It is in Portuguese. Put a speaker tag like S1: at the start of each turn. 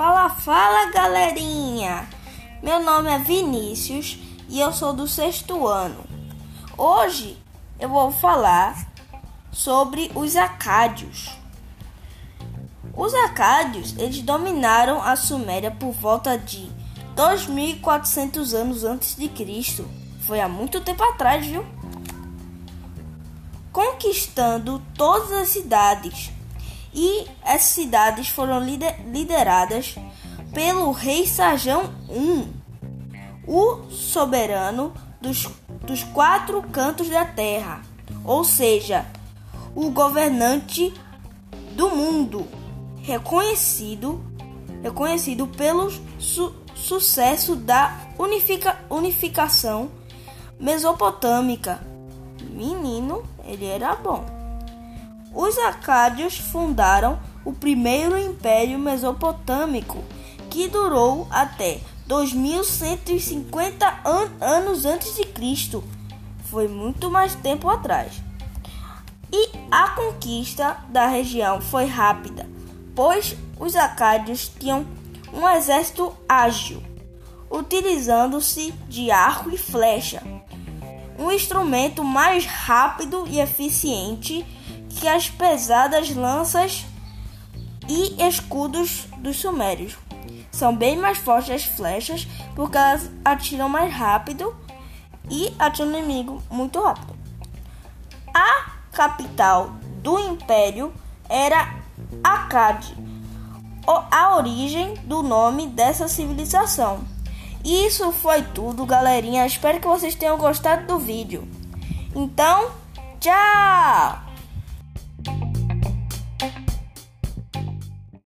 S1: Fala galerinha! Meu nome é Vinícius e eu sou do sexto ano. Hoje eu vou falar sobre os acádios. Os acádios eles dominaram a Suméria por volta de 2.400 anos antes de Cristo. Foi há muito tempo atrás, viu? Conquistando todas as cidades e essas cidades foram lideradas pelo rei Sajão I, o soberano dos, dos quatro cantos da terra, ou seja, o governante do mundo, reconhecido, reconhecido pelo su sucesso da unifica unificação mesopotâmica. Menino, ele era bom. Os acádios fundaram o primeiro império mesopotâmico, que durou até 2150 an anos antes de Cristo. Foi muito mais tempo atrás. E a conquista da região foi rápida, pois os acádios tinham um exército ágil, utilizando-se de arco e flecha, um instrumento mais rápido e eficiente que as pesadas lanças e escudos dos sumérios. São bem mais fortes as flechas porque elas atiram mais rápido e atiram o inimigo muito rápido. A capital do império era Akkad, a origem do nome dessa civilização. Isso foi tudo, galerinha. Espero que vocês tenham gostado do vídeo. Então, tchau!